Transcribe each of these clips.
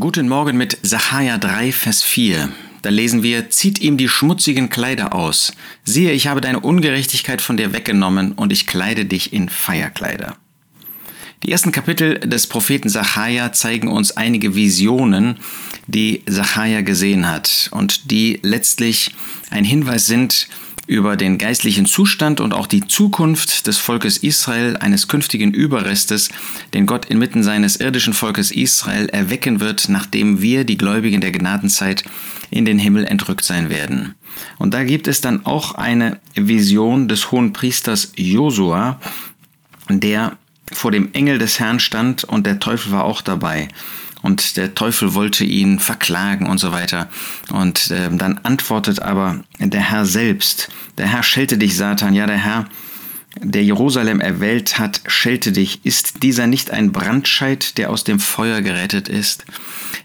Guten Morgen mit Sacharja 3, Vers 4. Da lesen wir, zieht ihm die schmutzigen Kleider aus. Siehe, ich habe deine Ungerechtigkeit von dir weggenommen und ich kleide dich in Feierkleider. Die ersten Kapitel des Propheten Sacharja zeigen uns einige Visionen, die Sacharja gesehen hat und die letztlich ein Hinweis sind über den geistlichen Zustand und auch die Zukunft des Volkes Israel, eines künftigen Überrestes, den Gott inmitten seines irdischen Volkes Israel erwecken wird, nachdem wir, die Gläubigen der Gnadenzeit, in den Himmel entrückt sein werden. Und da gibt es dann auch eine Vision des hohen Priesters Josua, der vor dem Engel des Herrn stand und der Teufel war auch dabei und der Teufel wollte ihn verklagen und so weiter. Und äh, dann antwortet aber der Herr selbst, der Herr schelte dich, Satan, ja der Herr, der Jerusalem erwählt hat, schelte dich. Ist dieser nicht ein Brandscheid, der aus dem Feuer gerettet ist?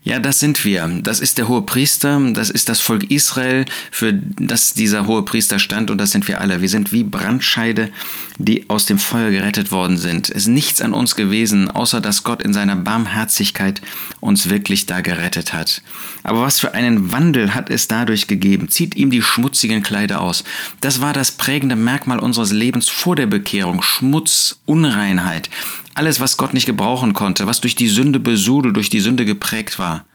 Ja, das sind wir. Das ist der hohe Priester, das ist das Volk Israel, für das dieser hohe Priester stand und das sind wir alle. Wir sind wie Brandscheide, die aus dem Feuer gerettet worden sind. Es ist nichts an uns gewesen, außer dass Gott in seiner Barmherzigkeit uns wirklich da gerettet hat. Aber was für einen Wandel hat es dadurch gegeben? Zieht ihm die schmutzigen Kleider aus. Das war das prägende Merkmal unseres Lebens vor der Bekehrung. Schmutz, Unreinheit. Alles, was Gott nicht gebrauchen konnte, was durch die Sünde besudelt, durch die Sünde geprägt war.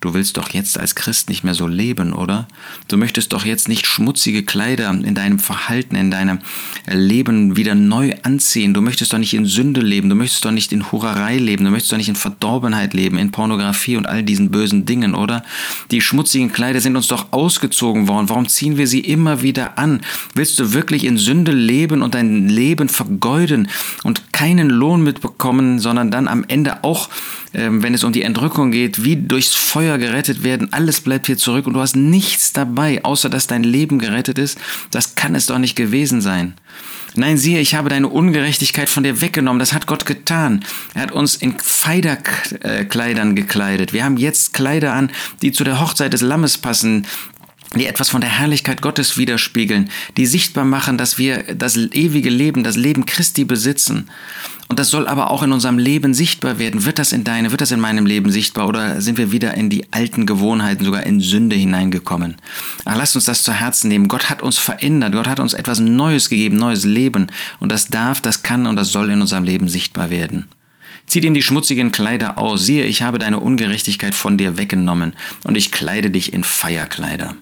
Du willst doch jetzt als Christ nicht mehr so leben, oder? Du möchtest doch jetzt nicht schmutzige Kleider in deinem Verhalten, in deinem Leben wieder neu anziehen. Du möchtest doch nicht in Sünde leben, du möchtest doch nicht in Hurerei leben, du möchtest doch nicht in Verdorbenheit leben, in Pornografie und all diesen bösen Dingen, oder? Die schmutzigen Kleider sind uns doch ausgezogen worden. Warum ziehen wir sie immer wieder an? Willst du wirklich in Sünde leben und dein Leben vergeuden und keinen Lohn mitbekommen, sondern dann am Ende auch ähm, wenn es um die Entrückung geht, wie durchs Feuer gerettet werden, alles bleibt hier zurück und du hast nichts dabei, außer dass dein Leben gerettet ist, das kann es doch nicht gewesen sein. Nein, siehe, ich habe deine Ungerechtigkeit von dir weggenommen. Das hat Gott getan. Er hat uns in Feiderkleidern gekleidet. Wir haben jetzt Kleider an, die zu der Hochzeit des Lammes passen, die etwas von der Herrlichkeit Gottes widerspiegeln, die sichtbar machen, dass wir das ewige Leben, das Leben Christi besitzen. Und das soll aber auch in unserem Leben sichtbar werden. Wird das in deine, wird das in meinem Leben sichtbar oder sind wir wieder in die alten Gewohnheiten, sogar in Sünde hineingekommen? Ach, lasst uns das zu Herzen nehmen. Gott hat uns verändert. Gott hat uns etwas Neues gegeben, neues Leben. Und das darf, das kann und das soll in unserem Leben sichtbar werden. Zieht ihm die schmutzigen Kleider aus. Siehe, ich habe deine Ungerechtigkeit von dir weggenommen und ich kleide dich in Feierkleider.